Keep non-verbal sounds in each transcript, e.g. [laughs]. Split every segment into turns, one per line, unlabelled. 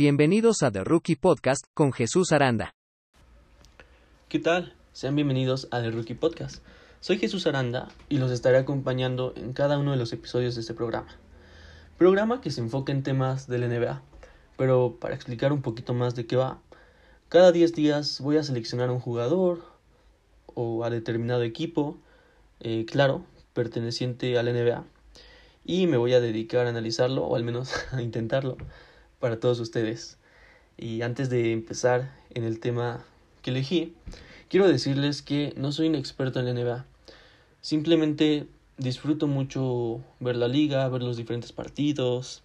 Bienvenidos a The Rookie Podcast con Jesús Aranda.
¿Qué tal? Sean bienvenidos a The Rookie Podcast. Soy Jesús Aranda y los estaré acompañando en cada uno de los episodios de este programa. Programa que se enfoca en temas del NBA, pero para explicar un poquito más de qué va, cada 10 días voy a seleccionar a un jugador o a determinado equipo, eh, claro, perteneciente al NBA, y me voy a dedicar a analizarlo, o al menos [laughs] a intentarlo, para todos ustedes. Y antes de empezar en el tema que elegí, quiero decirles que no soy un experto en la NBA. Simplemente disfruto mucho ver la liga, ver los diferentes partidos,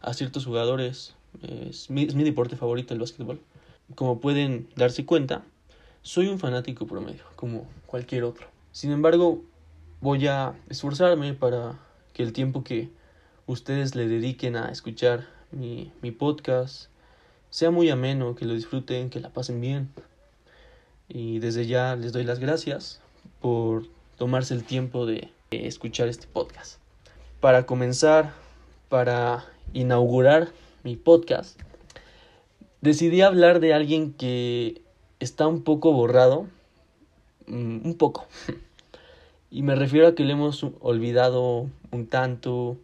a ciertos jugadores. Es mi, es mi deporte favorito el básquetbol. Como pueden darse cuenta, soy un fanático promedio, como cualquier otro. Sin embargo, voy a esforzarme para que el tiempo que ustedes le dediquen a escuchar mi, mi podcast sea muy ameno, que lo disfruten, que la pasen bien. Y desde ya les doy las gracias por tomarse el tiempo de escuchar este podcast. Para comenzar, para inaugurar mi podcast, decidí hablar de alguien que está un poco borrado, mm, un poco. [laughs] Y me refiero a que le hemos olvidado un tanto,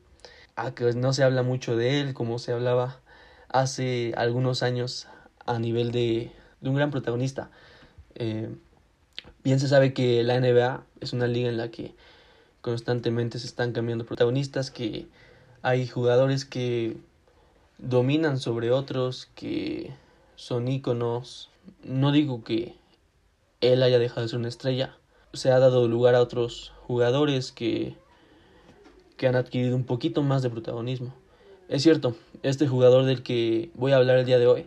a que no se habla mucho de él como se hablaba hace algunos años a nivel de, de un gran protagonista. Eh, bien se sabe que la NBA es una liga en la que constantemente se están cambiando protagonistas, que hay jugadores que dominan sobre otros, que son íconos. No digo que él haya dejado de ser una estrella, se ha dado lugar a otros jugadores que, que han adquirido un poquito más de protagonismo. Es cierto, este jugador del que voy a hablar el día de hoy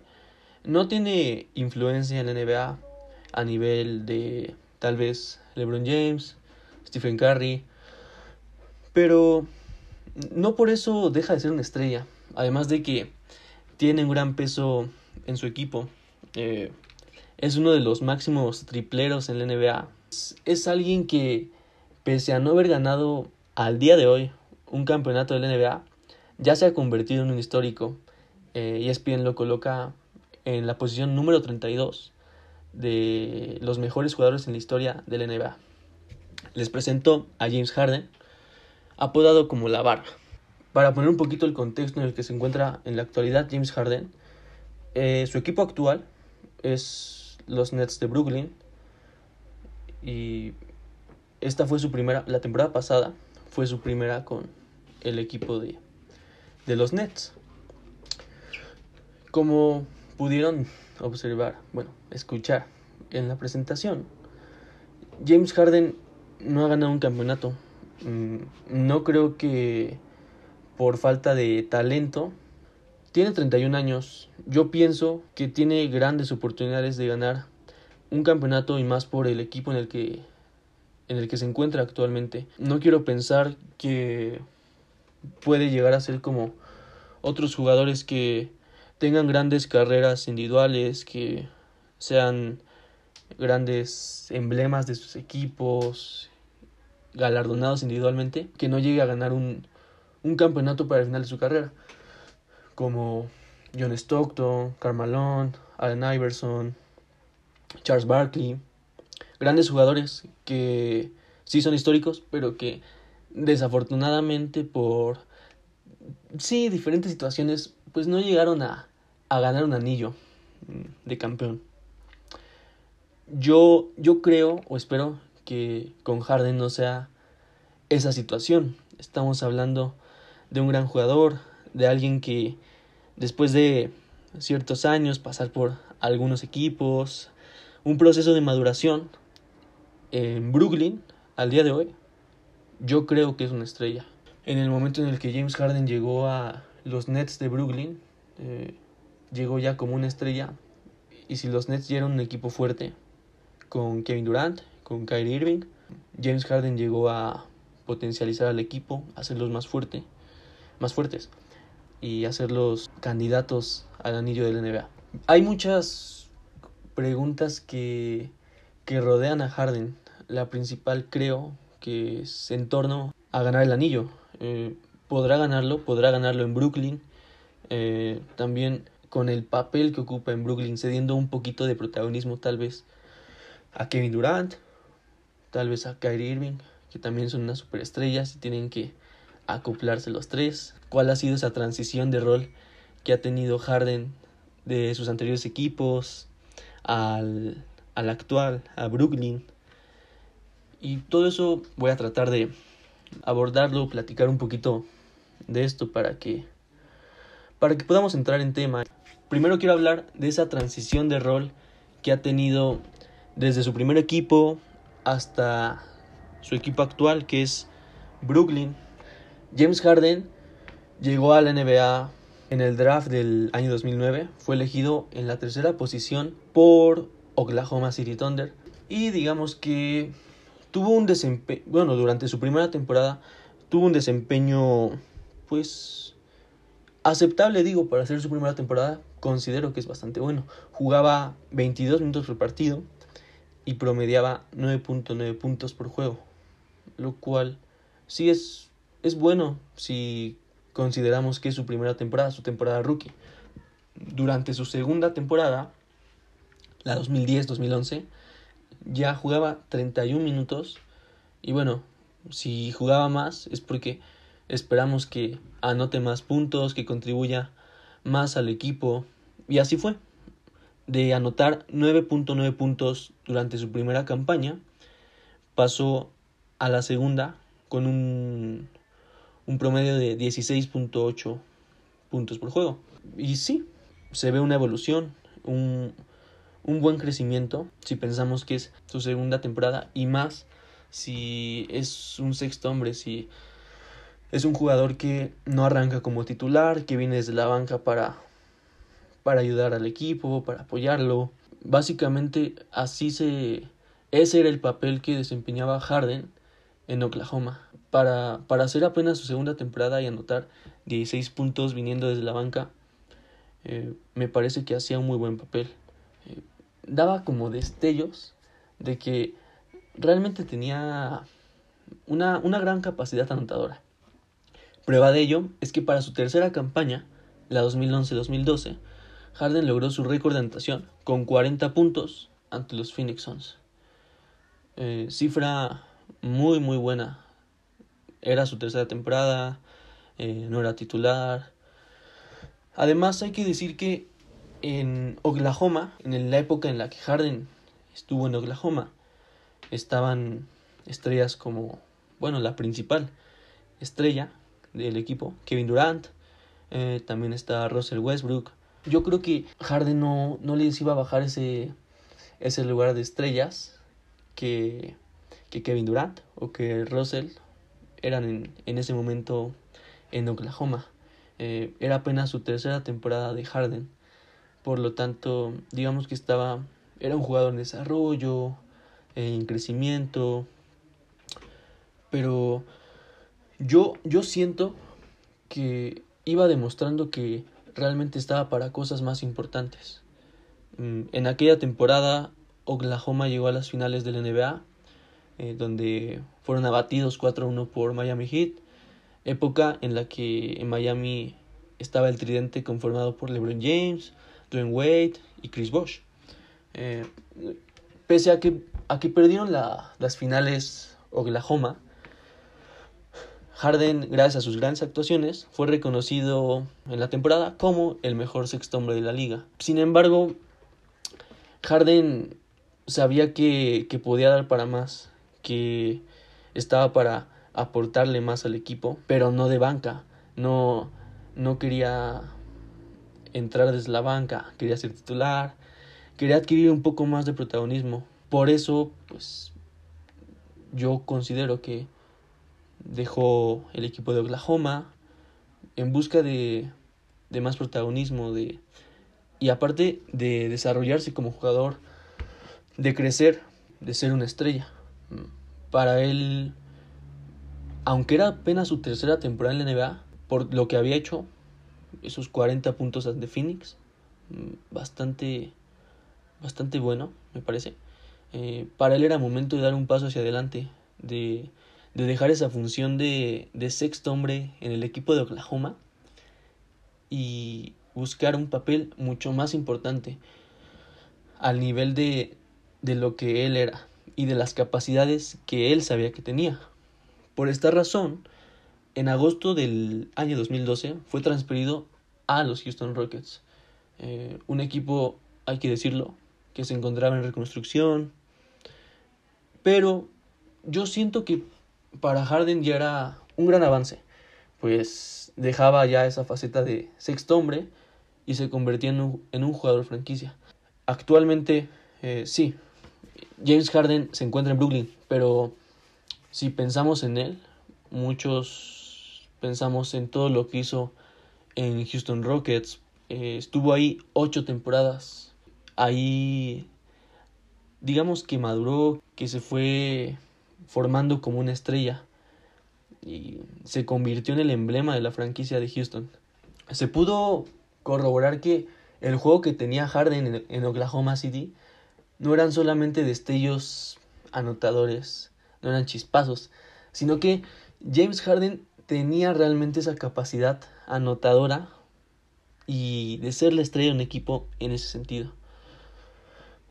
no tiene influencia en la NBA a nivel de tal vez LeBron James, Stephen Curry, pero no por eso deja de ser una estrella. Además de que tiene un gran peso en su equipo. Eh, es uno de los máximos tripleros en la NBA. Es, alguien que, pese a no haber ganado al día de hoy un campeonato de la NBA, ya se ha convertido en un histórico. Eh, ESPN lo coloca en la posición número 32 de los mejores jugadores en la historia de la NBA. Les presento a James Harden, apodado como la barba. Para poner un poquito el contexto en el que se encuentra en la actualidad James Harden, eh, su equipo actual es los Nets de Brooklyn y esta fue su primera, la temporada pasada fue su primera con el equipo de, de los Nets. Como pudieron observar, bueno, escuchar en la presentación, James Harden no ha ganado un campeonato. Mm, no creo que por falta de talento. Tiene 31 años. Yo pienso que tiene grandes oportunidades de ganar un campeonato y más por el equipo en el que en el que se encuentra actualmente. No quiero pensar que puede llegar a ser como otros jugadores que tengan grandes carreras individuales, que sean grandes emblemas de sus equipos, galardonados individualmente, que no llegue a ganar un, un campeonato para el final de su carrera, como John Stockton, Carmalone, Allen Iverson, Charles Barkley, grandes jugadores que sí son históricos, pero que desafortunadamente por sí diferentes situaciones pues no llegaron a, a ganar un anillo de campeón. Yo, yo creo o espero que con Harden no sea esa situación. Estamos hablando de un gran jugador, de alguien que después de ciertos años pasar por algunos equipos, un proceso de maduración en Brooklyn al día de hoy, yo creo que es una estrella. En el momento en el que James Harden llegó a los Nets de Brooklyn, eh, llegó ya como una estrella. Y si los Nets ya eran un equipo fuerte, con Kevin Durant, con Kyrie Irving, James Harden llegó a potencializar al equipo, hacerlos más fuerte, más fuertes y hacerlos candidatos al anillo de la NBA. Hay muchas preguntas que, que rodean a Harden. La principal creo que es en torno a ganar el anillo. Eh, podrá ganarlo, podrá ganarlo en Brooklyn, eh, también con el papel que ocupa en Brooklyn, cediendo un poquito de protagonismo tal vez a Kevin Durant, tal vez a Kyrie Irving, que también son unas superestrellas y tienen que acoplarse los tres. ¿Cuál ha sido esa transición de rol que ha tenido Harden de sus anteriores equipos al, al actual, a Brooklyn? Y todo eso voy a tratar de abordarlo, platicar un poquito de esto para que para que podamos entrar en tema. Primero quiero hablar de esa transición de rol que ha tenido desde su primer equipo hasta su equipo actual que es Brooklyn. James Harden llegó a la NBA en el draft del año 2009, fue elegido en la tercera posición por Oklahoma City Thunder y digamos que tuvo un desempeño, bueno, durante su primera temporada tuvo un desempeño pues aceptable, digo, para hacer su primera temporada, considero que es bastante bueno. Jugaba 22 minutos por partido y promediaba 9.9 puntos por juego, lo cual sí es, es bueno si consideramos que es su primera temporada, su temporada rookie. Durante su segunda temporada, la 2010-2011, ya jugaba 31 minutos y bueno, si jugaba más es porque esperamos que anote más puntos, que contribuya más al equipo y así fue. De anotar 9.9 puntos durante su primera campaña, pasó a la segunda con un, un promedio de 16.8 puntos por juego. Y sí, se ve una evolución, un, un buen crecimiento si pensamos que es su segunda temporada y más si es un sexto hombre, si es un jugador que no arranca como titular, que viene desde la banca para, para ayudar al equipo, para apoyarlo. Básicamente así se... Ese era el papel que desempeñaba Harden en Oklahoma. Para, para hacer apenas su segunda temporada y anotar 16 puntos viniendo desde la banca, eh, me parece que hacía un muy buen papel daba como destellos de que realmente tenía una, una gran capacidad anotadora. Prueba de ello es que para su tercera campaña, la 2011-2012, Harden logró su récord de anotación con 40 puntos ante los Phoenix Suns. Eh, cifra muy muy buena. Era su tercera temporada, eh, no era titular. Además hay que decir que en Oklahoma, en la época en la que Harden estuvo en Oklahoma, estaban estrellas como, bueno, la principal estrella del equipo, Kevin Durant, eh, también está Russell Westbrook. Yo creo que Harden no, no les iba a bajar ese, ese lugar de estrellas que, que Kevin Durant o que Russell eran en, en ese momento en Oklahoma. Eh, era apenas su tercera temporada de Harden por lo tanto, digamos que estaba, era un jugador en desarrollo, en crecimiento, pero yo, yo siento que iba demostrando que realmente estaba para cosas más importantes. Mm, en aquella temporada, Oklahoma llegó a las finales del NBA, eh, donde fueron abatidos 4-1 por Miami Heat, época en la que en Miami estaba el tridente conformado por LeBron James, Dwayne Wade y Chris Bosh. Eh, pese a que, a que perdieron las finales Oklahoma, Harden, gracias a sus grandes actuaciones, fue reconocido en la temporada como el mejor sexto hombre de la liga. Sin embargo, Harden sabía que, que podía dar para más, que estaba para aportarle más al equipo, pero no de banca. No, no quería entrar desde la banca, quería ser titular, quería adquirir un poco más de protagonismo. Por eso, pues, yo considero que dejó el equipo de Oklahoma en busca de, de más protagonismo, de, y aparte de desarrollarse como jugador, de crecer, de ser una estrella. Para él, aunque era apenas su tercera temporada en la NBA, por lo que había hecho, esos 40 puntos ante Phoenix. Mm, bastante, bastante bueno, me parece. Eh, para él era momento de dar un paso hacia adelante, de, de dejar esa función de, de, sexto hombre en el equipo de Oklahoma y, buscar un papel mucho más importante al nivel de, de lo que él era y de las capacidades que él sabía que tenía. Por esta razón, en agosto del año 2012 fue transferido a los Houston Rockets, eh, un equipo, hay que decirlo, que se encontraba en reconstrucción, pero yo siento que para Harden ya era un gran avance, pues dejaba ya esa faceta de sexto hombre y se convertía en un, en un jugador franquicia. Actualmente, eh, sí, James Harden se encuentra en Brooklyn, pero si pensamos en él, muchos pensamos en todo lo que hizo en Houston Rockets. Eh, estuvo ahí ocho temporadas. Ahí, digamos que maduró, que se fue formando como una estrella y se convirtió en el emblema de la franquicia de Houston. Se pudo corroborar que el juego que tenía Harden en, Oklahoma City no eran solamente destellos anotadores, no eran chispazos, sino que James Harden tenía realmente esa capacidad anotadora y de ser la estrella de un equipo en ese sentido.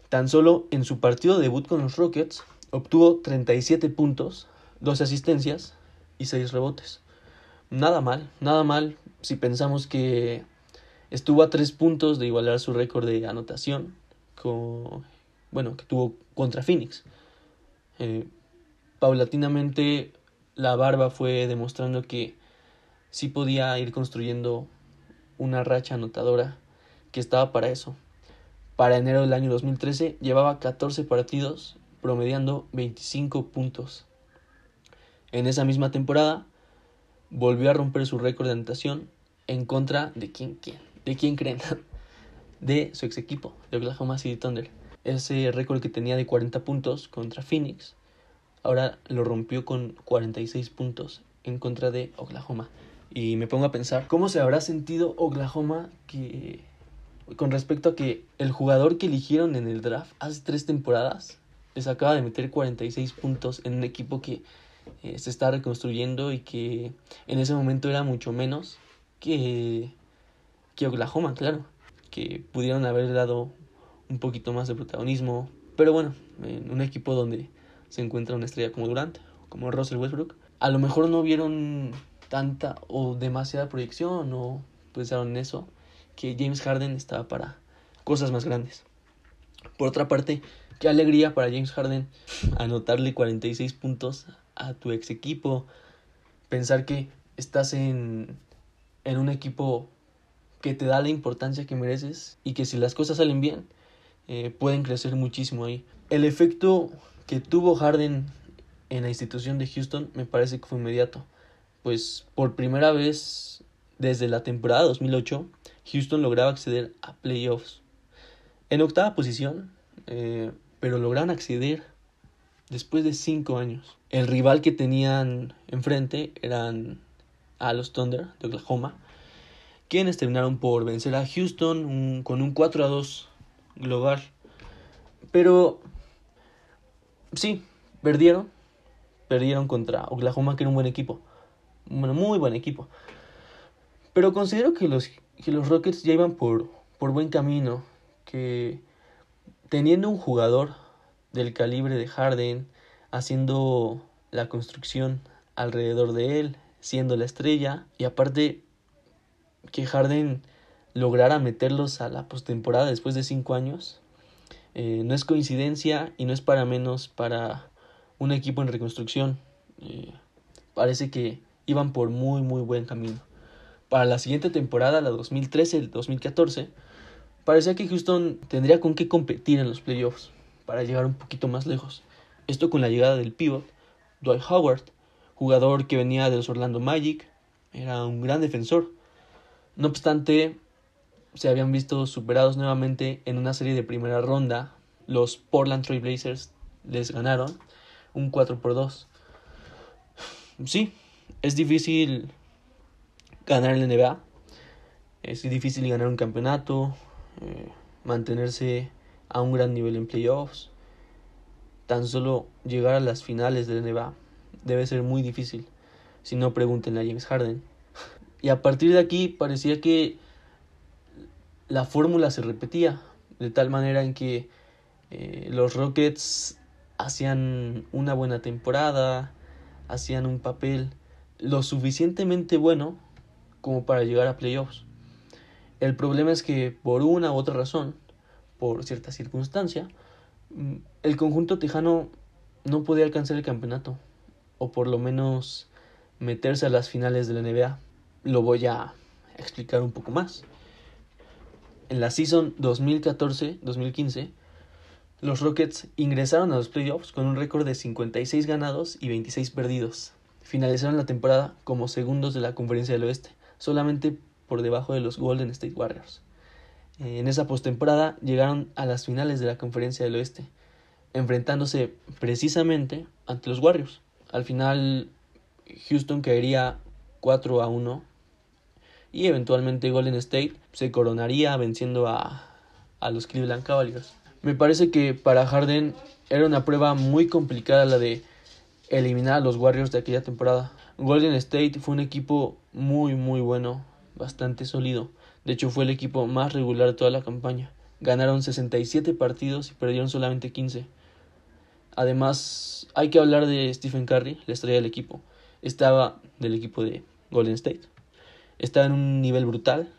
Tan solo en su partido de debut con los Rockets obtuvo 37 puntos, 12 asistencias y 6 rebotes. Nada mal, nada mal si pensamos que estuvo a 3 puntos de igualar su récord de anotación con, bueno, que tuvo contra Phoenix. Eh, paulatinamente la barba fue demostrando que sí podía ir construyendo una racha anotadora que estaba para eso. Para enero del año 2013 llevaba 14 partidos promediando 25 puntos. En esa misma temporada volvió a romper su récord de anotación en contra de quién, quién, de quién creen, [laughs] de su ex equipo, de Oklahoma City Thunder. Ese récord que tenía de 40 puntos contra Phoenix, ahora lo rompió con 46 puntos en contra de Oklahoma. Y me pongo a pensar, ¿cómo se habrá sentido Oklahoma que con respecto a que el jugador que eligieron en el draft hace tres temporadas les acaba de meter 46 puntos en un equipo que eh, se está reconstruyendo y que en ese momento era mucho menos que, que Oklahoma, claro, que pudieron haber dado un poquito más de protagonismo, pero bueno, en un equipo donde se encuentra una estrella como Durant, como Russell Westbrook, a lo mejor no vieron tanta o demasiada proyección o pensaron en eso, que James Harden estaba para cosas más grandes. Por otra parte, qué alegría para James Harden anotarle 46 puntos a tu ex equipo, pensar que estás en, en un equipo que te da la importancia que mereces y que si las cosas salen bien, eh, pueden crecer muchísimo ahí. El efecto que tuvo Harden en la institución de Houston me parece que fue inmediato pues por primera vez desde la temporada 2008, Houston lograba acceder a playoffs. En octava posición, eh, pero lograron acceder después de cinco años. El rival que tenían enfrente eran a los Thunder de Oklahoma, quienes terminaron por vencer a Houston con un 4 a 2 global. Pero sí, perdieron. Perdieron contra Oklahoma, que era un buen equipo bueno, muy buen equipo. Pero considero que los, que los Rockets ya iban por, por buen camino, que teniendo un jugador del calibre de Harden, haciendo la construcción alrededor de él, siendo la estrella, y aparte que Harden lograra meterlos a la postemporada después de cinco años, eh, no es coincidencia y no es para menos para un equipo en reconstrucción. Eh, parece que iban por muy muy buen camino. Para la siguiente temporada, la 2013-2014, parecía que Houston tendría con qué competir en los playoffs para llegar un poquito más lejos. Esto con la llegada del pivot, Dwight Howard, jugador que venía de los Orlando Magic, era un gran defensor. No obstante, se habían visto superados nuevamente en una serie de primera ronda. Los Portland Trail Blazers les ganaron un 4 por 2. Sí, es difícil ganar en la NBA, es difícil ganar un campeonato, eh, mantenerse a un gran nivel en playoffs. Tan solo llegar a las finales de NBA debe ser muy difícil. Si no, pregunten a James Harden. [laughs] Y a partir de aquí parecía que la fórmula se repetía, de tal manera en que eh, los Rockets hacían una buena temporada, hacían un papel lo suficientemente bueno como para llegar a playoffs. El problema es que por una u otra razón, por cierta circunstancia, mm, el conjunto tejano no podía alcanzar el campeonato, o por lo menos meterse a las finales de la NBA. Lo voy a explicar un poco más. En la season 2014-2015, los Rockets ingresaron a los playoffs con un récord de 56 ganados y 26 perdidos. Finalizaron la temporada como segundos de la Conferencia del Oeste, solamente por debajo de los Golden State Warriors. En esa postemporada llegaron a las finales de la Conferencia del Oeste, enfrentándose precisamente ante los Warriors. Al final, Houston caería 4 a 1 y eventualmente Golden State se coronaría venciendo a, a los Cleveland Cavaliers. Me parece que para Harden era una prueba muy complicada la de eliminar a los Warriors de aquella temporada. Golden State fue un equipo muy muy bueno, bastante sólido. De hecho fue el equipo más regular de toda la campaña. Ganaron 67 partidos y perdieron solamente 15. Además, hay que hablar de Stephen Curry, la estrella del equipo. Estaba del equipo de Golden State. Estaba en un nivel brutal.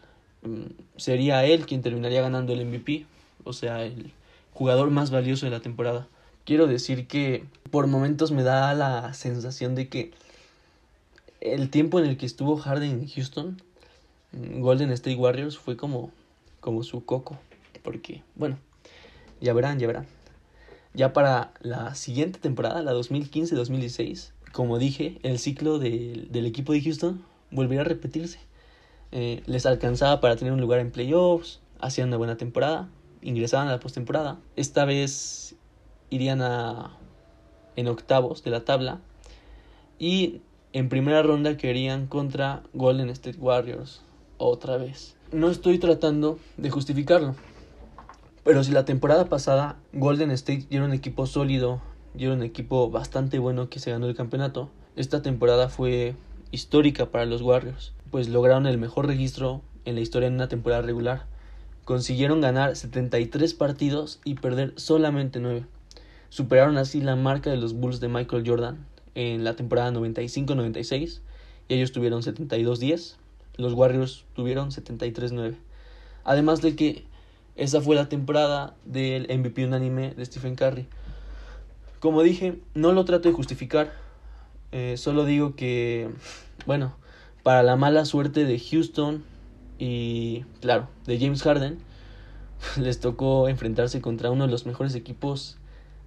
Mm, sería él quien terminaría ganando el MVP, o sea, el jugador más valioso de la temporada. Quiero decir que por momentos me da la sensación de que el tiempo en el que estuvo Harden en Houston, Golden State Warriors, fue como, como su coco. Porque, bueno, ya verán, ya verán. Ya para la siguiente temporada, la 2015-2016, como dije, el ciclo del equipo de Houston volvería a repetirse. Eh, les alcanzaba para tener un lugar en playoffs, hacían una buena temporada, ingresaban a la postemporada. Esta vez irían a en octavos de la tabla y en primera ronda querían contra Golden State Warriors otra vez. No estoy tratando de justificarlo, pero si la temporada pasada Golden State era un equipo sólido, era un equipo bastante bueno que se ganó el campeonato, esta temporada fue histórica para los Warriors, pues lograron el mejor registro en la historia en una temporada regular. Consiguieron ganar 73 partidos y perder solamente 9. Superaron así la marca de los Bulls de Michael Jordan en la temporada 95-96 y ellos tuvieron 72-10. Los Warriors tuvieron 73-9. Además de que esa fue la temporada del MVP unánime de Stephen Curry. Como dije, no lo trato de justificar, eh, solo digo que, bueno, para la mala suerte de Houston y, claro, de James Harden, [laughs] les tocó enfrentarse contra uno de los mejores equipos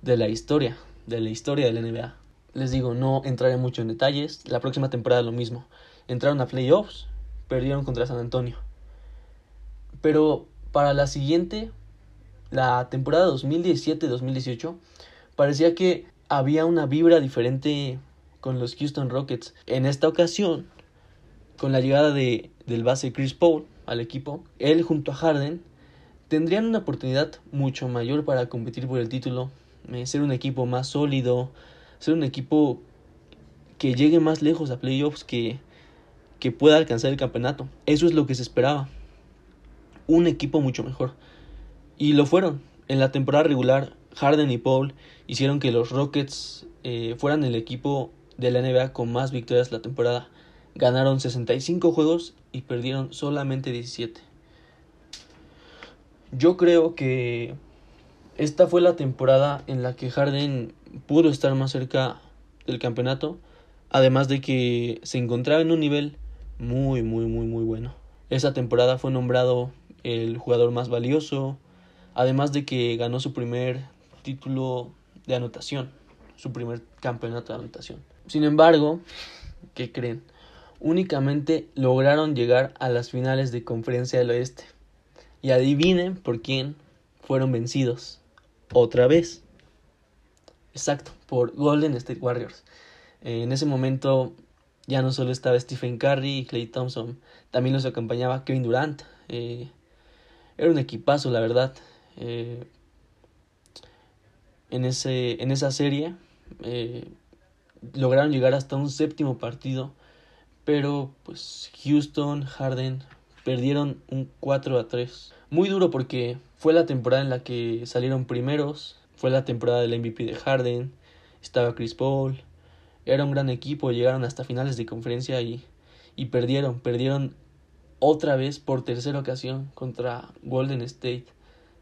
de la historia, de la historia de la NBA. Les digo, no entraré mucho en detalles, la próxima temporada lo mismo. Entraron a playoffs, perdieron contra San Antonio. Pero para la siguiente, la temporada 2017-2018, parecía que había una vibra diferente con los Houston Rockets. En esta ocasión, con la llegada de, del base Chris Paul al equipo, él junto a Harden tendrían una oportunidad mucho mayor para competir por el título, eh, ser un equipo más sólido, ser un equipo que llegue más lejos a playoffs, que, que pueda alcanzar el campeonato. Eso es lo que se esperaba un equipo mucho mejor. Y lo fueron. En la temporada regular, Harden y Paul hicieron que los Rockets eh, fueran el equipo de la NBA con más victorias la temporada. Ganaron 65 juegos y perdieron solamente 17. Yo creo que esta fue la temporada en la que Harden pudo estar más cerca del campeonato, además de que se encontraba en un nivel muy, muy, muy, muy bueno. Esa temporada fue nombrado el jugador más valioso, además de que ganó su primer título de anotación, su primer campeonato de anotación. Sin embargo, ¿qué creen? Únicamente lograron llegar a las finales de Conferencia del Oeste. Y adivinen por quién fueron vencidos. Otra vez. Exacto, por Golden State Warriors. en ese momento ya no solo estaba Stephen Curry y Clay Thompson, también los acompañaba Kevin Durant, eh, era un equipazo, la verdad. Eh, en, ese, en esa serie eh, lograron llegar hasta un séptimo partido, pero pues Houston, Harden perdieron un 4 a 3. muy duro porque fue la temporada en la que salieron primeros, fue la temporada del MVP de Harden, estaba Chris Paul, era un gran equipo, llegaron hasta finales de conferencia y, y perdieron, perdieron otra vez por tercera ocasión contra Golden State.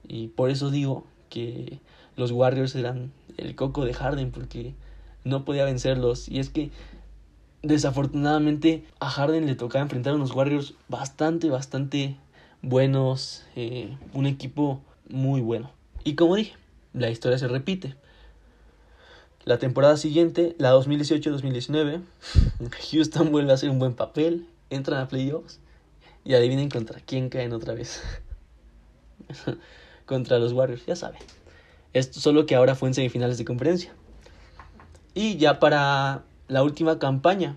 Y por eso digo que los Warriors eran el coco de Harden porque no podía vencerlos. Y es que desafortunadamente a Harden le tocaba enfrentar a unos Warriors bastante, bastante buenos. Eh, un equipo muy bueno. Y como dije, la historia se repite. La temporada siguiente, la 2018-2019, [laughs] Houston vuelve a hacer un buen papel, entran a playoffs y adivinen contra quién caen otra vez. [laughs] contra los Warriors, ya saben. Esto solo que ahora fue en semifinales de conferencia. Y ya para la última campaña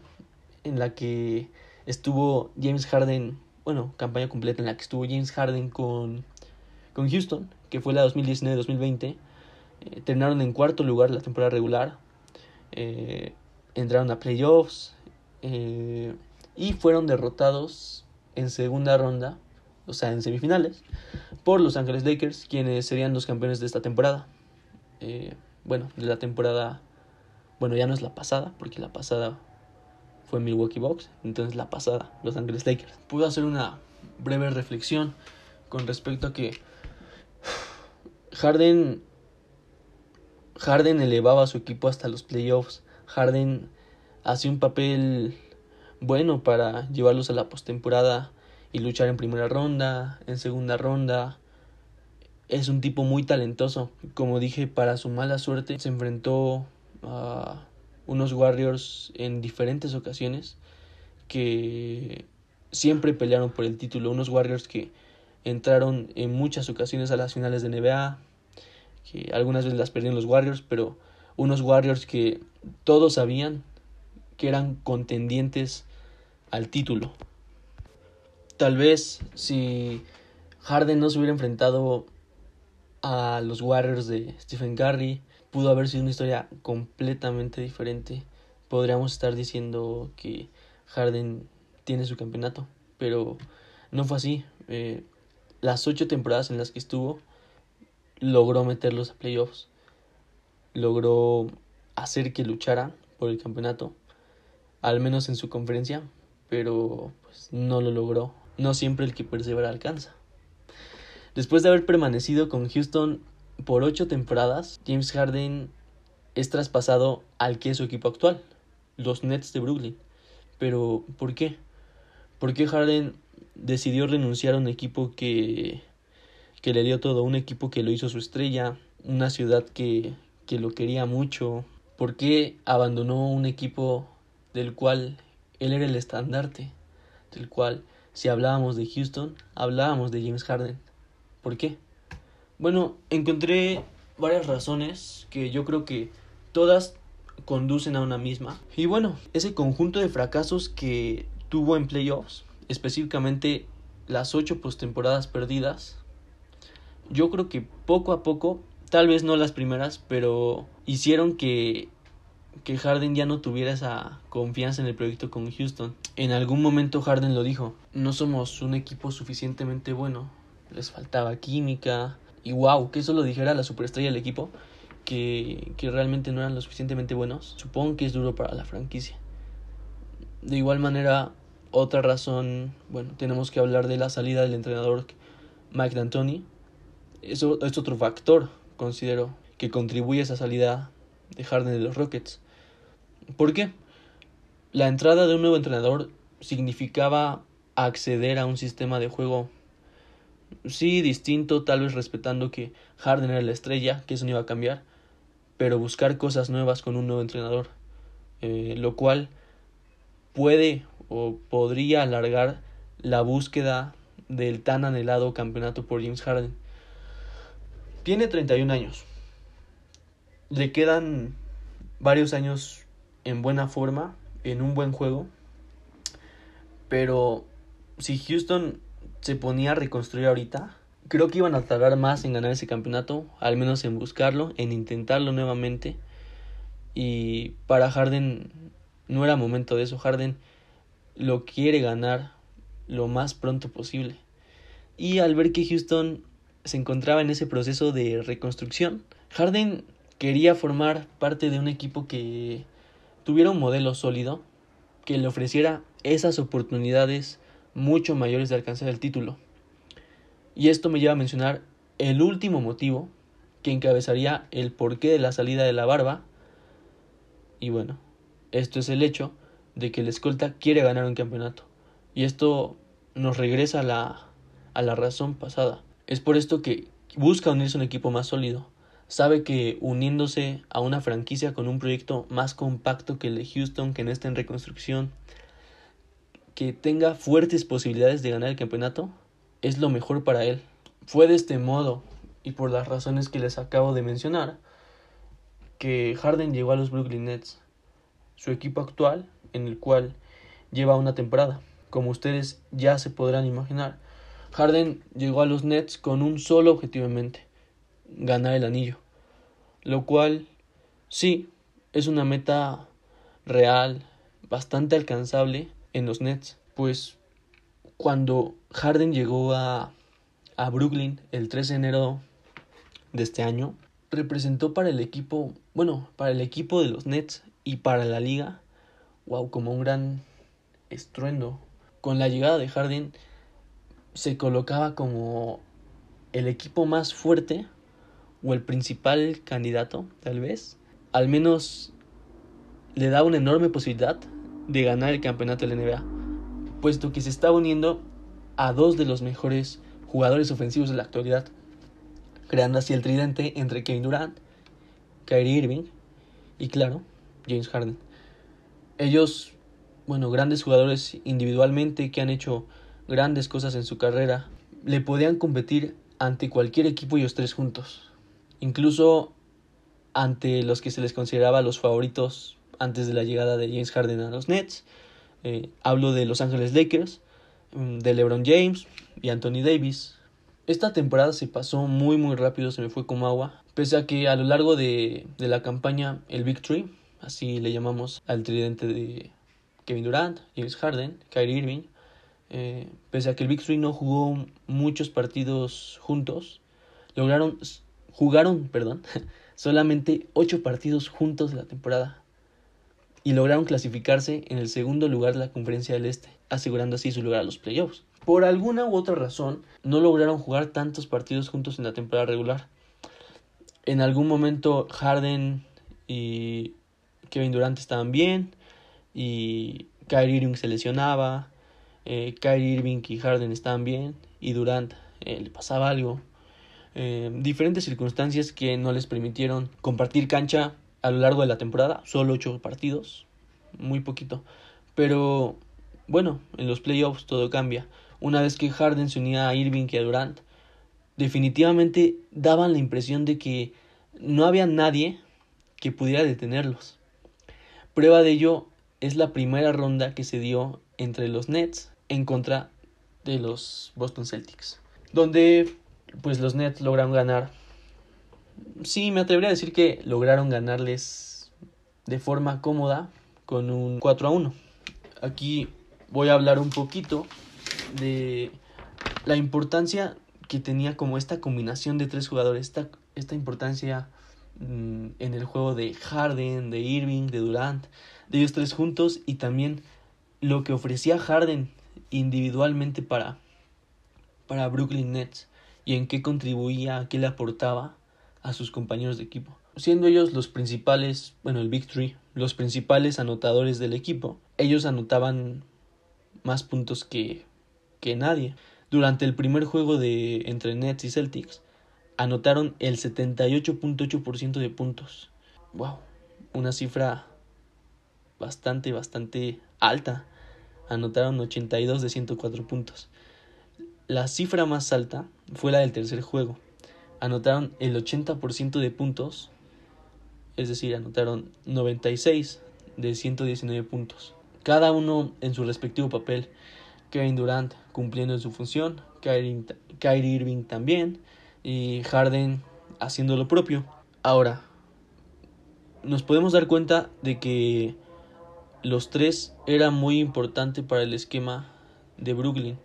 en la que estuvo James Harden, bueno, campaña completa en la que estuvo James Harden con, con Houston, que fue la 2019-2020, eh, terminaron en cuarto lugar la temporada regular, eh, entraron a playoffs eh, y fueron derrotados en segunda ronda, o sea, en semifinales, por Los Ángeles Lakers, quienes serían los campeones de esta temporada. Eh, bueno, de la temporada, bueno, ya no es la pasada, porque la pasada fue Milwaukee Bucks, entonces la pasada, Los Ángeles Lakers. Puedo hacer una breve reflexión con respecto a que Harden Harden elevaba a su equipo hasta los playoffs. Harden hacía un papel bueno para llevarlos a la postemporada y luchar en primera ronda, en segunda ronda. Es un tipo muy talentoso. Como dije, para su mala suerte se enfrentó a unos Warriors en diferentes ocasiones que siempre pelearon por el título. Unos Warriors que entraron en muchas ocasiones a las finales de NBA, que algunas veces las perdieron los Warriors, pero unos Warriors que todos sabían que eran contendientes al título. Tal vez si Harden no se hubiera enfrentado a los Warriors de Stephen Curry, pudo haber sido una historia completamente diferente. Podríamos estar diciendo que Harden tiene su campeonato, pero no fue así. Eh, las ocho temporadas en las que estuvo, logró meterlos a playoffs, logró hacer que luchara por el campeonato, al menos en su conferencia, pero pues, no lo logró. No siempre el que persevera alcanza. Después de haber permanecido con Houston por ocho temporadas, James Harden es traspasado al que es su equipo actual, los Nets de Brooklyn. Pero, ¿por qué? ¿Por qué Harden decidió renunciar a un equipo que, que le dio todo, un equipo que lo hizo su estrella, una ciudad que, que lo quería mucho? ¿Por qué abandonó un equipo del cual él era el estandarte, del cual si hablábamos de Houston, hablábamos de James Harden. ¿Por qué? Bueno, encontré varias razones que yo creo que todas conducen a una misma. Y bueno, ese conjunto de fracasos que tuvo en playoffs, específicamente las ocho postemporadas perdidas, yo creo que poco a poco, tal vez no las primeras, pero hicieron que que Harden ya no tuviera esa confianza en el proyecto con Houston. En algún momento Harden lo dijo, no somos un equipo suficientemente bueno, les faltaba química y wow, que eso lo dijera la superestrella del equipo, que, que realmente no eran lo suficientemente buenos, supongo que es duro para la franquicia. De igual manera, otra razón, bueno, tenemos que hablar de la salida del entrenador Mike D'Antoni. Eso es otro factor, considero, que contribuye a esa salida de Harden de los Rockets. ¿Por qué? La entrada de un nuevo entrenador significaba acceder a un sistema de juego sí distinto, tal vez respetando que Harden era la estrella, que eso no iba a cambiar, pero buscar cosas nuevas con un nuevo entrenador, eh, lo cual puede o podría alargar la búsqueda del tan anhelado campeonato por James Harden. Tiene 31 años. Le quedan varios años en buena forma, en un buen juego. Pero si Houston se ponía a reconstruir ahorita, creo que iban a tardar más en ganar ese campeonato, al menos en buscarlo, en intentarlo nuevamente. Y para Harden no era momento de eso. Harden lo quiere ganar lo más pronto posible. Y al ver que Houston se encontraba en ese proceso de reconstrucción, Harden quería formar parte de un equipo que tuviera un modelo sólido, que le ofreciera esas oportunidades mucho mayores de alcanzar el título. Y esto me lleva a mencionar el último motivo que encabezaría el porqué de la salida de la barba. Y bueno, esto es el hecho de que el escolta quiere ganar un campeonato. Y esto nos regresa a la, a la razón pasada. Es por esto que busca unirse a un equipo más sólido. Sabe que uniéndose a una franquicia con un proyecto más compacto que el de Houston, que no está en reconstrucción, que tenga fuertes posibilidades de ganar el campeonato, es lo mejor para él. Fue de este modo, y por las razones que les acabo de mencionar, que Harden llegó a los Brooklyn Nets, su equipo actual, en el cual lleva una temporada. Como ustedes ya se podrán imaginar, Harden llegó a los Nets con un solo objetivo en mente, ganar el anillo. Lo cual, sí, es una meta real, bastante alcanzable en los Nets. Pues cuando Harden llegó a, a Brooklyn el 3 de enero de este año, representó para el equipo, bueno, para el equipo de los Nets y para la liga, wow, como un gran estruendo. Con la llegada de Harden se colocaba como el equipo más fuerte o el principal candidato, tal vez. Al menos le da una enorme posibilidad de ganar el campeonato de la NBA, puesto que se está uniendo a dos de los mejores jugadores ofensivos de la actualidad, creando así el tridente entre Kevin Durant, Kyrie Irving y claro, James Harden. Ellos, bueno, grandes jugadores individualmente que han hecho grandes cosas en su carrera, le podían competir ante cualquier equipo ellos tres juntos. Incluso ante los que se les consideraba los favoritos antes de la llegada de James Harden a los Nets. Eh, hablo de Los Ángeles Lakers, mm, de LeBron James y Anthony Davis. Esta temporada se pasó muy muy rápido, se me fue como agua. Pese a que a lo largo de, de la campaña el Big Tree, así le llamamos al tridente de Kevin Durant, James Harden, Kyrie Irving, eh, pese a que el Big Three no jugó muchos partidos juntos, lograron, jugaron, perdón, [laughs] solamente ocho partidos juntos de la temporada y lograron clasificarse en el segundo lugar de la Conferencia del Este, asegurando así su lugar a los playoffs. Por alguna u otra razón, no lograron jugar tantos partidos juntos en la temporada regular. En algún momento Harden y Kevin Durant estaban bien y Kyrie Irving se lesionaba, eh, Kyrie Irving y Harden estaban bien y Durant eh, le pasaba algo. Eh, diferentes circunstancias que no les permitieron compartir cancha a lo largo de la temporada, solo ocho partidos, muy poquito. Pero bueno, en los playoffs todo cambia. Una vez que Harden se unía a Irving y a Durant, definitivamente daban la impresión de que no había nadie que pudiera detenerlos. Prueba de ello es la primera ronda que se dio entre los Nets en contra de los Boston Celtics, donde pues los Nets lograron ganar sí, me atrevería a decir que lograron ganarles de forma cómoda con un 4 a 1. Aquí voy a hablar un poquito de la importancia que tenía como esta combinación de tres jugadores, esta, esta importancia mm, en el juego de Harden, de Irving, de Durant, de ellos tres juntos y también lo que ofrecía Harden individualmente para, para Brooklyn Nets y en qué contribuía, qué le aportaba a sus compañeros de equipo, siendo ellos los principales, bueno, el Big Three, los principales anotadores del equipo. Ellos anotaban más puntos que, que nadie. Durante el primer juego de entre Nets y Celtics, anotaron el 78.8% de puntos. Wow, una cifra bastante, bastante alta. Anotaron 82 de 104 puntos. La cifra más alta fue la del tercer juego, anotaron el 80% de puntos, es decir, anotaron 96 de 119 puntos. Cada uno en su respectivo papel. Kevin Durant cumpliendo en su función, Kyrie, Irving también y Harden haciendo lo propio. Ahora, nos podemos dar cuenta de que los tres eran muy importantes para el esquema de Brooklyn,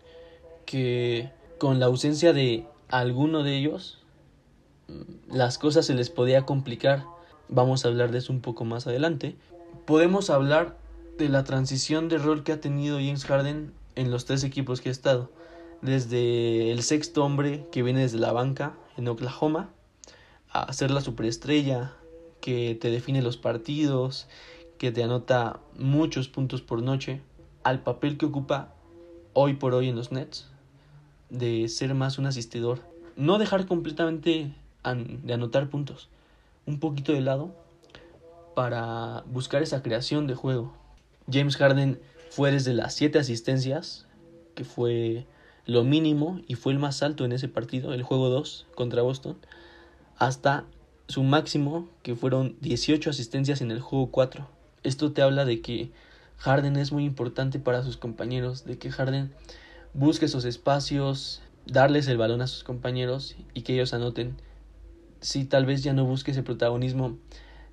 que con la ausencia de alguno de ellos, las cosas se les podía complicar. Vamos a hablar de eso un poco más adelante. Podemos hablar de la transición de rol que ha tenido James Harden en los tres equipos que ha estado. Desde el sexto hombre que viene desde la banca en Oklahoma, a ser la superestrella que te define los partidos, que te anota muchos puntos por noche, al papel que ocupa hoy por hoy en los Nets, de ser más un asistidor. No dejar completamente de anotar puntos, un poquito de lado para buscar esa creación de juego. James Harden fue desde las 7 asistencias, que fue lo mínimo y fue el más alto en ese partido, el juego 2 contra Boston, hasta su máximo, que fueron 18 asistencias en el juego 4. Esto te habla de que Harden es muy importante para sus compañeros, de que Harden busque esos espacios, darles el balón a sus compañeros y que ellos anoten. Si tal vez ya no busque ese protagonismo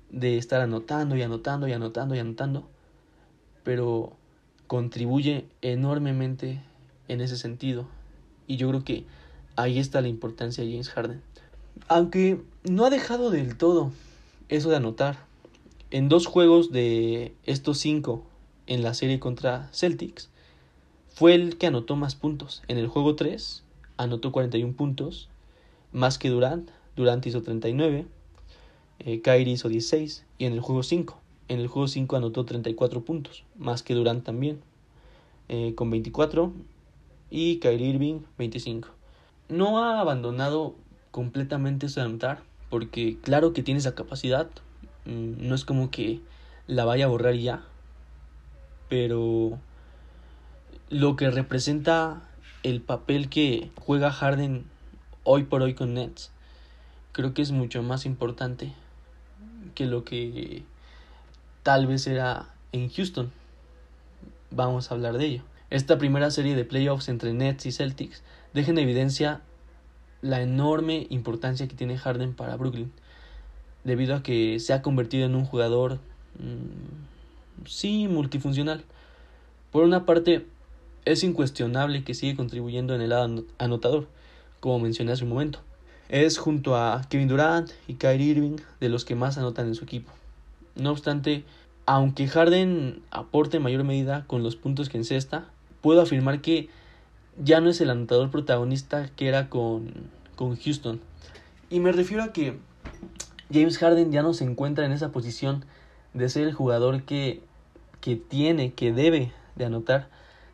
de estar anotando y anotando y anotando y anotando, pero contribuye enormemente en ese sentido. Y yo creo que ahí está la importancia de James Harden. Aunque no ha dejado del todo eso de anotar. En dos juegos de estos cinco en la serie contra Celtics, fue el que anotó más puntos. En el juego 3 anotó 41 puntos, más que Durant. Durant hizo 39, eh, Kyrie hizo 16 y en el juego 5. En el juego 5 anotó 34 puntos, más que Durant también, eh, con 24 y Kyrie Irving 25. No ha abandonado completamente su anotar, porque claro que tiene esa capacidad, mm, no es como que la vaya a borrar ya, pero lo que representa el papel que juega Harden hoy por hoy con Nets creo que es mucho más importante que lo que tal vez era en Houston. Vamos a hablar de ello. Esta primera serie de playoffs entre Nets y Celtics deja en evidencia la enorme importancia que tiene Harden para Brooklyn, debido a que se ha convertido en un jugador, mm, sí, multifuncional. Por una parte, es incuestionable que sigue contribuyendo en el lado anotador, como mencioné hace un momento. Es junto a Kevin Durant y Kyrie Irving de los que más anotan en su equipo. No obstante, aunque Harden aporte en mayor medida con los puntos que encesta, puedo afirmar que ya no es el anotador protagonista que era con, con Houston. Y me refiero a que James Harden ya no se encuentra en esa posición de ser el jugador que, que tiene, que debe de anotar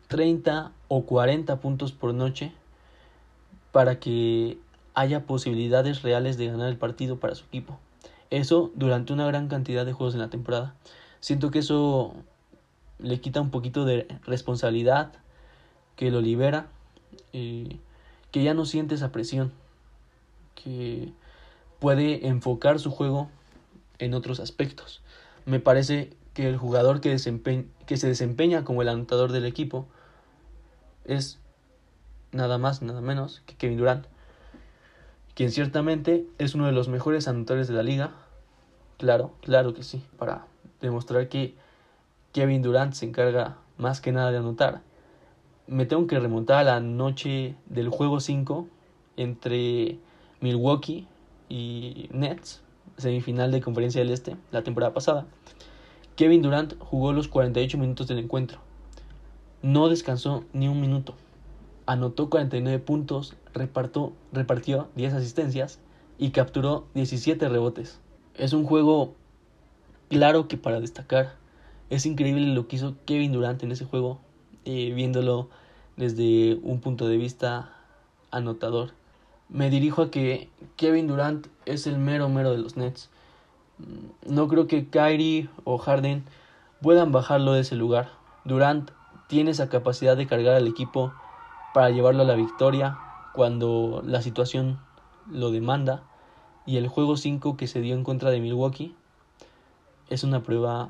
30 o 40 puntos por noche para que haya posibilidades reales de ganar el partido para su equipo. Eso durante una gran cantidad de juegos en la temporada. Siento que eso le quita un poquito de responsabilidad, que lo libera, que ya no siente esa presión, que puede enfocar su juego en otros aspectos. Me parece que el jugador que, que se desempeña como el anotador del equipo es nada más, nada menos que Kevin Durant, quien ciertamente es uno de los mejores anotadores de la liga. Claro, claro que sí, para demostrar que Kevin Durant se encarga más que nada de anotar me tengo que remontar a la noche del juego 5 entre Milwaukee y Nets, semifinal de Conferencia del Este, la temporada pasada. Kevin Durant jugó los 48 minutos del encuentro. No descansó ni un minuto. Anotó 49 puntos, repartió, repartió 10 asistencias y capturó 17 rebotes. Es un juego claro que para destacar. Es increíble lo que hizo Kevin Durant en ese juego eh, viéndolo desde un punto de vista anotador. Me dirijo a que Kevin Durant es el mero mero de los Nets. Mm, no creo que Kyrie o Harden puedan bajarlo de ese lugar. Durant tiene esa capacidad de cargar al equipo para llevarlo a la victoria cuando la situación lo demanda y el juego 5 que se dio en contra de Milwaukee es una prueba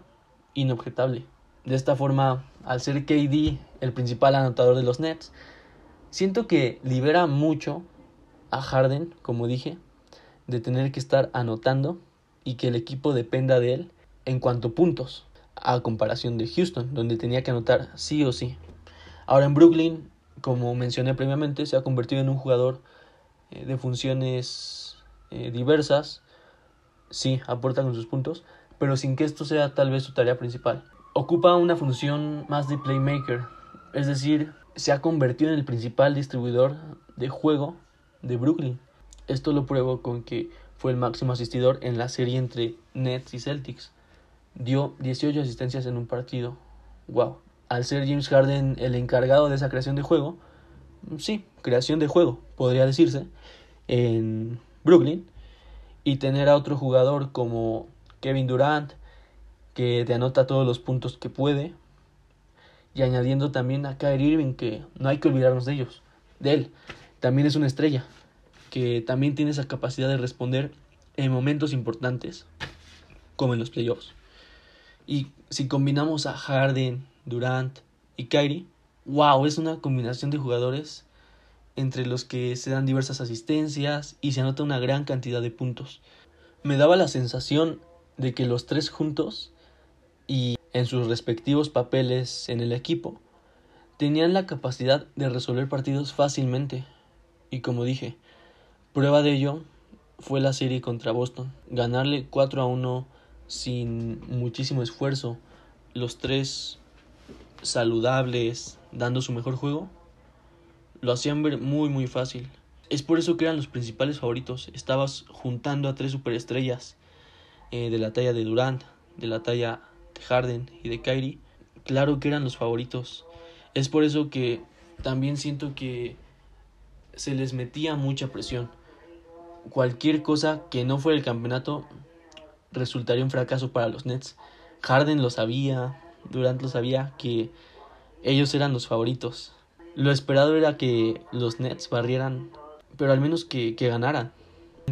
inobjetable. De esta forma, al ser KD el principal anotador de los Nets, siento que libera mucho a Harden, como dije, de tener que estar anotando y que el equipo dependa de él en cuanto a puntos, a comparación de Houston, donde tenía que anotar sí o sí. Ahora en Brooklyn, como mencioné previamente, se ha convertido en un jugador eh, de funciones eh, diversas. Sí, aporta con sus puntos, pero sin que esto sea tal vez su tarea principal. Ocupa una función más de playmaker, es decir, se ha convertido en el principal distribuidor de juego de Brooklyn. Esto lo pruebo con que fue el máximo asistidor en la serie entre Nets y Celtics. Dio 18 asistencias en un partido. Wow. Al ser James Harden el encargado de esa creación de juego, sí, creación de juego, podría decirse, en Brooklyn, y tener a otro jugador como Kevin Durant, que te anota todos los puntos que puede, y añadiendo también a Kyrie Irving, que no hay que olvidarnos de ellos, de él, también es una estrella, que también tiene esa capacidad de responder en momentos importantes, como en los playoffs. Y si combinamos a Harden, Durant y Kyrie, wow, es una combinación de jugadores entre los que se dan diversas asistencias y se anota una gran cantidad de puntos. Me daba la sensación de que los tres juntos y en sus respectivos papeles en el equipo tenían la capacidad de resolver partidos fácilmente. Y como dije, prueba de ello fue la serie contra Boston. Ganarle 4 a 1 sin muchísimo esfuerzo, los tres saludables, dando su mejor juego, lo hacían ver muy muy fácil. Es por eso que eran los principales favoritos. Estabas juntando a tres superestrellas eh, de la talla de Durant, de la talla de Harden y de Kyrie. Claro que eran los favoritos. Es por eso que también siento que se les metía mucha presión. Cualquier cosa que no fuera el campeonato resultaría un fracaso para los Nets. Harden lo sabía, Durant lo sabía que ellos eran los favoritos. Lo esperado era que los Nets barrieran, pero al menos que, que ganaran,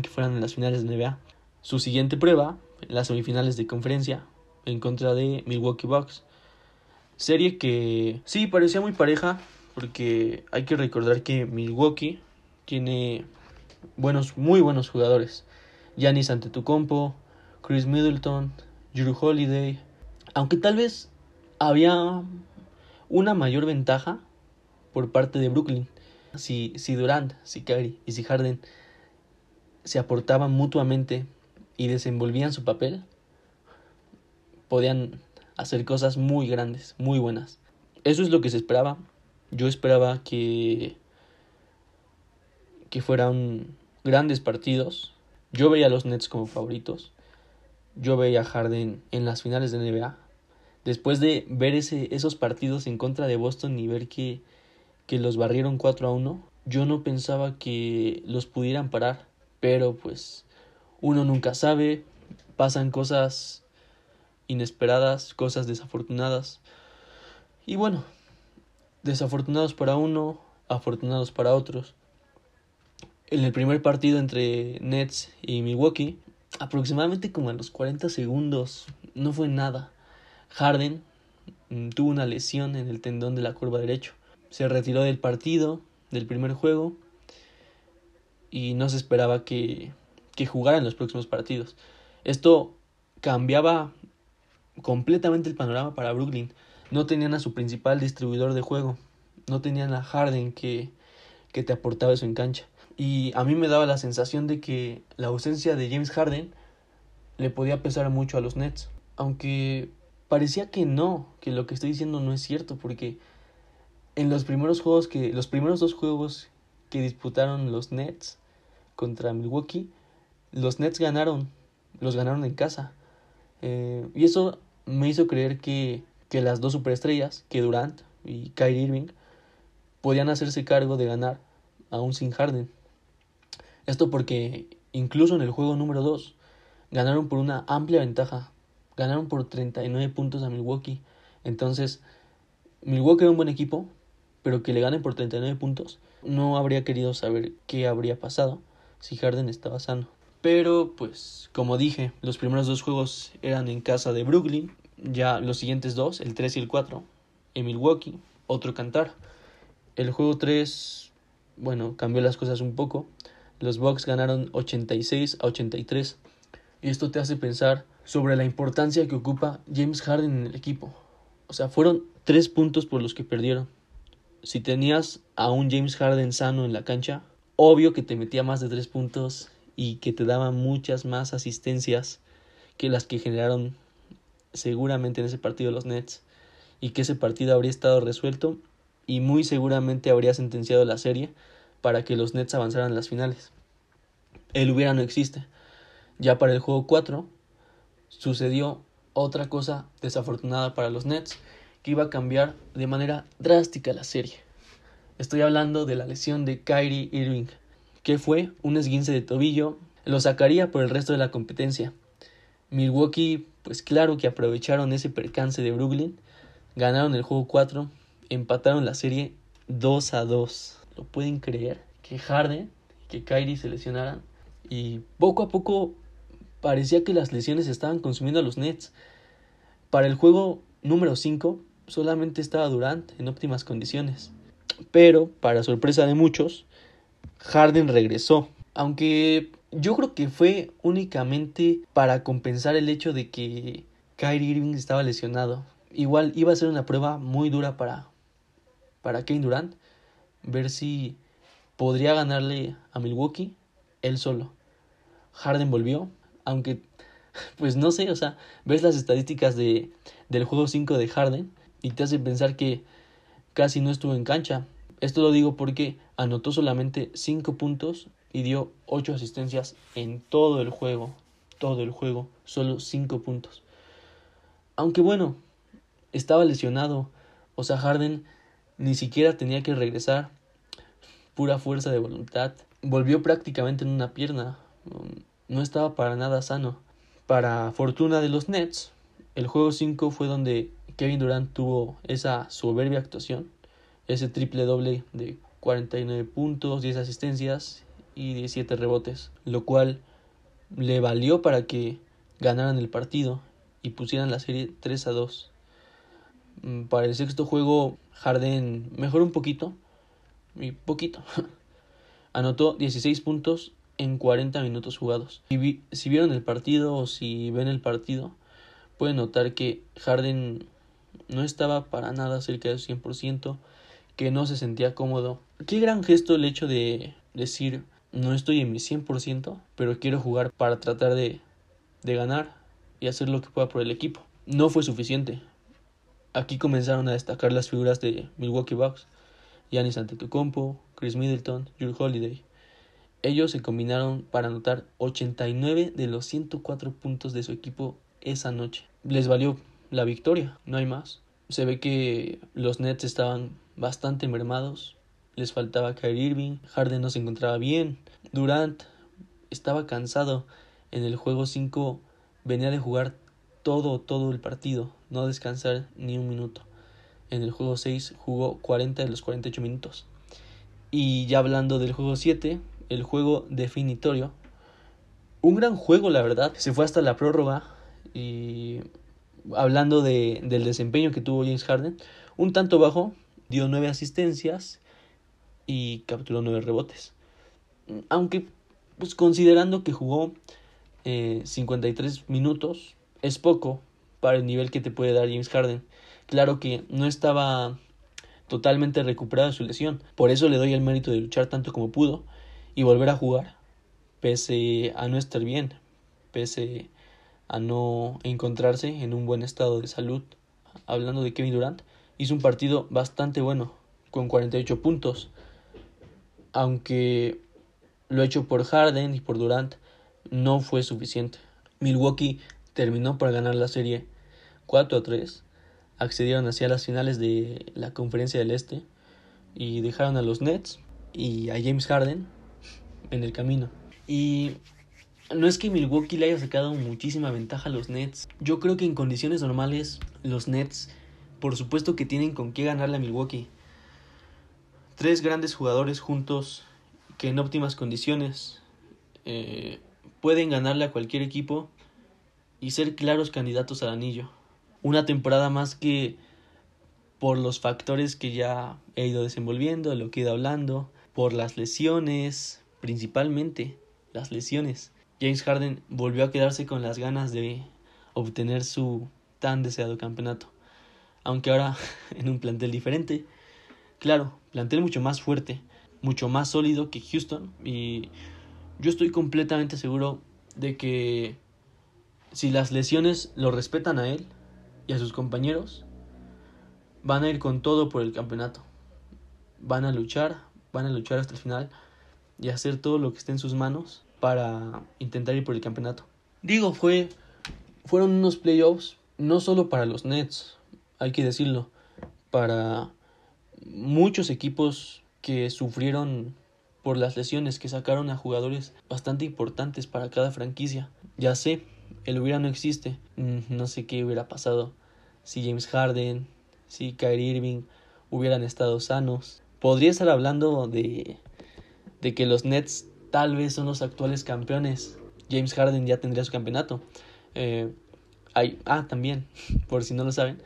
que fueran en las finales de NBA. Su siguiente prueba, las semifinales de conferencia, en contra de Milwaukee Bucks. Serie que sí parecía muy pareja, porque hay que recordar que Milwaukee tiene buenos, muy buenos jugadores. Giannis Antetokounmpo, Chris Middleton, Drew Holiday. Aunque tal vez había una mayor ventaja por parte de Brooklyn. Si, si Durant, si Kyrie y si Harden se aportaban mutuamente y desenvolvían su papel, podían hacer cosas muy grandes, muy buenas. Eso es lo que se esperaba. Yo esperaba que que fueran grandes partidos. Yo veía a los Nets como favoritos. Yo veía a Harden en las finales de NBA después de ver ese, esos partidos en contra de Boston y ver que, que los barrieron 4 a 1, yo no pensaba que los pudieran parar, pero pues uno nunca sabe, pasan cosas inesperadas, cosas desafortunadas. Y bueno, desafortunados para uno, afortunados para otros. En el primer partido entre Nets y Milwaukee, aproximadamente como a los 40 segundos, no fue nada. Harden mm, tuvo una lesión en el tendón de la curva derecho. Se retiró del partido, del primer juego, y no se esperaba que, que jugara en los próximos partidos. Esto cambiaba completamente el panorama para Brooklyn. No tenían a su principal distribuidor de juego. No tenían a Harden que, que te aportaba eso en cancha. Y a mí me daba la sensación de que la ausencia de James Harden le podía pesar mucho a los Nets. Aunque parecía que no, que lo que estoy diciendo no es cierto, porque en los primeros juegos que, los primeros dos juegos que disputaron los Nets contra Milwaukee, los Nets ganaron, los ganaron en casa. Eh, y eso me hizo creer que, que las dos superestrellas, que Durant y Kyrie Irving, podían hacerse cargo de ganar aún sin Harden. Esto porque incluso en el juego número 2 ganaron por una amplia ventaja Ganaron por 39 puntos a Milwaukee. Entonces, Milwaukee era un buen equipo, pero que le ganen por 39 puntos, no habría querido saber qué habría pasado si Harden estaba sano. Pero, pues, como dije, los primeros dos juegos eran en casa de Brooklyn, ya los siguientes dos, el 3 y el 4, en Milwaukee, otro cantar. El juego 3, bueno, cambió las cosas un poco. Los Bucks ganaron 86 a 83. Y esto te hace pensar sobre la importancia que ocupa James Harden en el equipo. O sea, fueron tres puntos por los que perdieron. si tenías a un James Harden sano en la cancha, obvio que te metía más de tres puntos y que te daba muchas más asistencias que las que generaron seguramente en ese partido los Nets y que ese partido habría estado resuelto y muy seguramente habría sentenciado la serie para que los Nets avanzaran a las finales. El hubiera no existe. Ya para el juego 4 sucedió otra cosa desafortunada para los Nets que iba a cambiar de manera drástica la serie. Estoy hablando de la lesión de Kyrie Irving, que fue un esguince de tobillo, lo sacaría por el resto de la competencia. Milwaukee, pues claro que aprovecharon ese percance de Brooklyn, ganaron el juego 4, empataron la serie 2 a 2. ¿Lo pueden creer? Que Harden, que Kyrie se lesionaran y poco a poco parecía que las lesiones estaban consumiendo a los Nets. Para el juego número 5 solamente estaba Durant en óptimas condiciones. Pero, para sorpresa de muchos, Harden regresó. Aunque yo creo que fue únicamente para compensar el hecho de que Kyrie Irving estaba lesionado. Igual iba a ser una prueba muy dura para, para Kane Durant. Ver si podría ganarle a Milwaukee él solo. Harden volvió, aunque [laughs] pues no sé, o sea, ves las estadísticas de, del juego 5 de Harden y te hace pensar que casi no estuvo en cancha. Esto lo digo porque anotó solamente 5 puntos y dio 8 asistencias en todo el juego. Todo el juego, solo 5 puntos. Aunque bueno, estaba lesionado. O sea, Harden ni siquiera tenía que regresar. Pura fuerza de voluntad. Volvió prácticamente en una pierna. No estaba para nada sano. Para fortuna de los Nets, el juego 5 fue donde Kevin Durant tuvo esa soberbia actuación, ese triple doble de 49 puntos, 10 asistencias y 17 rebotes, lo cual le valió para que ganaran el partido y pusieran la serie 3 a 2. Mm, para el sexto juego, Harden mejoró un poquito, y poquito. [laughs] Anotó 16 puntos en 40 minutos jugados. Si, vieron el partido o si ven el partido, pueden notar que Harden no estaba para nada cerca del 100%, que no se sentía cómodo. Qué gran gesto el hecho de decir no estoy en mi 100%, pero quiero jugar para tratar de, ganar y hacer lo que pueda por el equipo. No fue suficiente. Aquí comenzaron a destacar las figuras de Milwaukee Bucks, Giannis Antetokounmpo, Chris Middleton, Drew Holiday. Ellos se combinaron para anotar 89 de los 104 puntos de su equipo esa noche. Les valió la victoria, no hay más. Se ve que los Nets estaban bastante mermados. Les faltaba Kyrie Irving, Harden no se encontraba bien, Durant estaba cansado. En el juego 5 venía de jugar todo, todo el partido, no descansar ni un minuto. En el juego 6 jugó 40 de los 48 minutos. Y ya hablando del juego 7, el juego definitorio. Un gran juego, la verdad. Se fue hasta la prórroga. Y hablando de, del desempeño que tuvo James Harden, un tanto bajo, dio nueve asistencias y capturó nueve rebotes. Aunque, pues considerando que jugó eh, 53 minutos, es poco para el nivel que te puede dar James Harden. Claro que no estaba totalmente recuperado de su lesión, por eso le doy el mérito de luchar tanto como pudo y volver a jugar, pese a no estar bien, pese a no encontrarse en un buen estado de salud. Hablando de Kevin Durant, hizo un partido bastante bueno, con 48 puntos, aunque lo hecho por Harden y por Durant no fue suficiente. Milwaukee terminó por ganar la serie 4 a 3, accedieron hacia las finales de la Conferencia del Este y dejaron a los Nets y a James Harden en el camino. Y no es que Milwaukee le haya sacado muchísima ventaja a los Nets. Yo creo que en condiciones normales los Nets, por supuesto que tienen con qué ganarle a Milwaukee. Tres grandes jugadores juntos que en óptimas condiciones eh, pueden ganarle a cualquier equipo y ser claros candidatos al anillo. Una temporada más que por los factores que ya he ido desenvolviendo, lo que he ido hablando, por las lesiones, principalmente las lesiones. James Harden volvió a quedarse con las ganas de obtener su tan deseado campeonato. Aunque ahora [laughs] en un plantel diferente, Claro, plantel mucho más fuerte, mucho más sólido que Houston y yo estoy completamente seguro de que si las lesiones lo respetan a él y a sus compañeros, van a ir con todo por el campeonato. Van a luchar, van a luchar hasta el final y hacer todo lo que esté en sus manos para intentar ir por el campeonato. Digo, fue fueron unos playoffs no solo para los Nets, hay que decirlo, para muchos equipos que sufrieron por las lesiones que sacaron a jugadores bastante importantes para cada franquicia. Ya sé, el hubiera no existe. Mm, no sé qué hubiera pasado si James Harden, si Kyrie Irving hubieran estado sanos. Podría estar hablando de, de que los Nets tal vez son los actuales campeones. James Harden ya tendría su campeonato. Eh, ah, también, [laughs] por si no lo saben,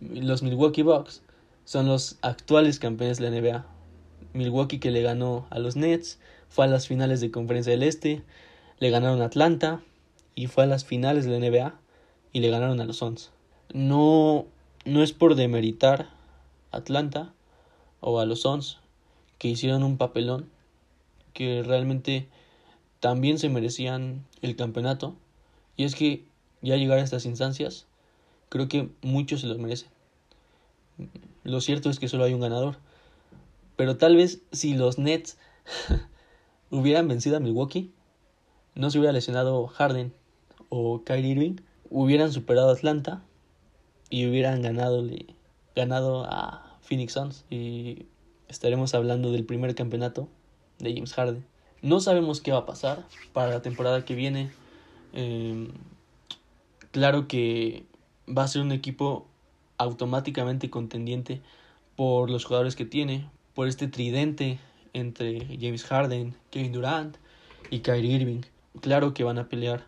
los Milwaukee Bucks son los actuales campeones de la NBA. Milwaukee que le ganó a los Nets, fue a las finales de Conferencia del Este, le ganaron a Atlanta y fue a las finales de la NBA y le ganaron a los Suns. No, no es por demeritar a Atlanta o a los Suns que hicieron un papelón que realmente también se merecían el campeonato y es que ya llegar a estas instancias creo que muchos se los merecen. Lo cierto es que solo hay un ganador. Pero tal vez si los Nets [laughs] hubieran vencido a Milwaukee, no se hubiera lesionado Harden o Kyrie Irving, hubieran superado a Atlanta y hubieran ganado, ganado a Phoenix Suns y estaremos hablando del primer campeonato de James Harden. No sabemos qué va a pasar para la temporada que viene. Em, claro que va a ser un equipo automáticamente contendiente por los jugadores que tiene, por este tridente entre James Harden, Kevin Durant y Kyrie Irving. Claro que van a pelear.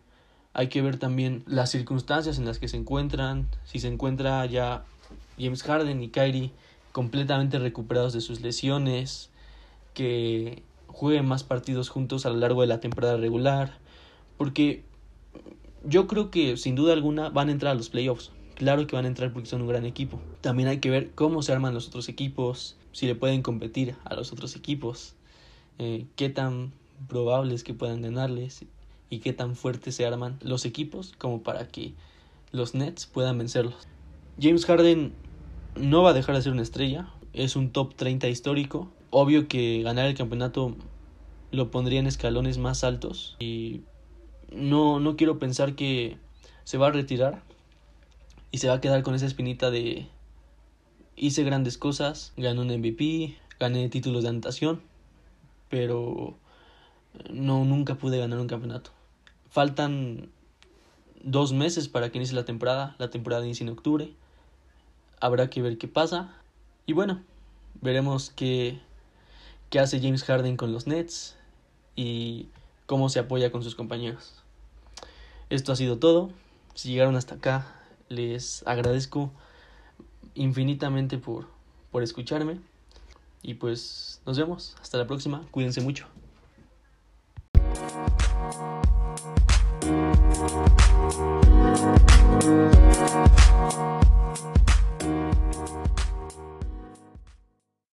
Hay que ver también las circunstancias en las que se encuentran, si se encuentra ya James Harden y Kyrie completamente recuperados de sus lesiones, que jueguen más partidos juntos a lo largo de la temporada regular, porque yo creo que sin duda alguna van a entrar a los playoffs. Claro que van a entrar porque son un gran equipo. También hay que ver cómo se arman los otros equipos, si le pueden competir a los otros equipos, eh, qué tan probable es que puedan ganarles y qué tan fuertes se arman los equipos como para que los Nets puedan vencerlos. James Harden no va a dejar de ser una estrella, es un top 30 histórico. Obvio que ganar el campeonato lo pondría en escalones más altos y no, no quiero pensar que se va a retirar y se va a quedar con esa espinita de hice grandes cosas, gané un MVP, gané títulos de anotación, pero no nunca pude ganar un campeonato. Faltan dos meses para que inicie la temporada, la temporada inicia en octubre, habrá que ver qué pasa y bueno, veremos qué, qué hace James Harden con los Nets y cómo se apoya con sus compañeros. Esto ha sido todo. Si llegaron hasta acá, les agradezco infinitamente por, por escucharme. Y pues nos vemos. Hasta la próxima. Cuídense mucho.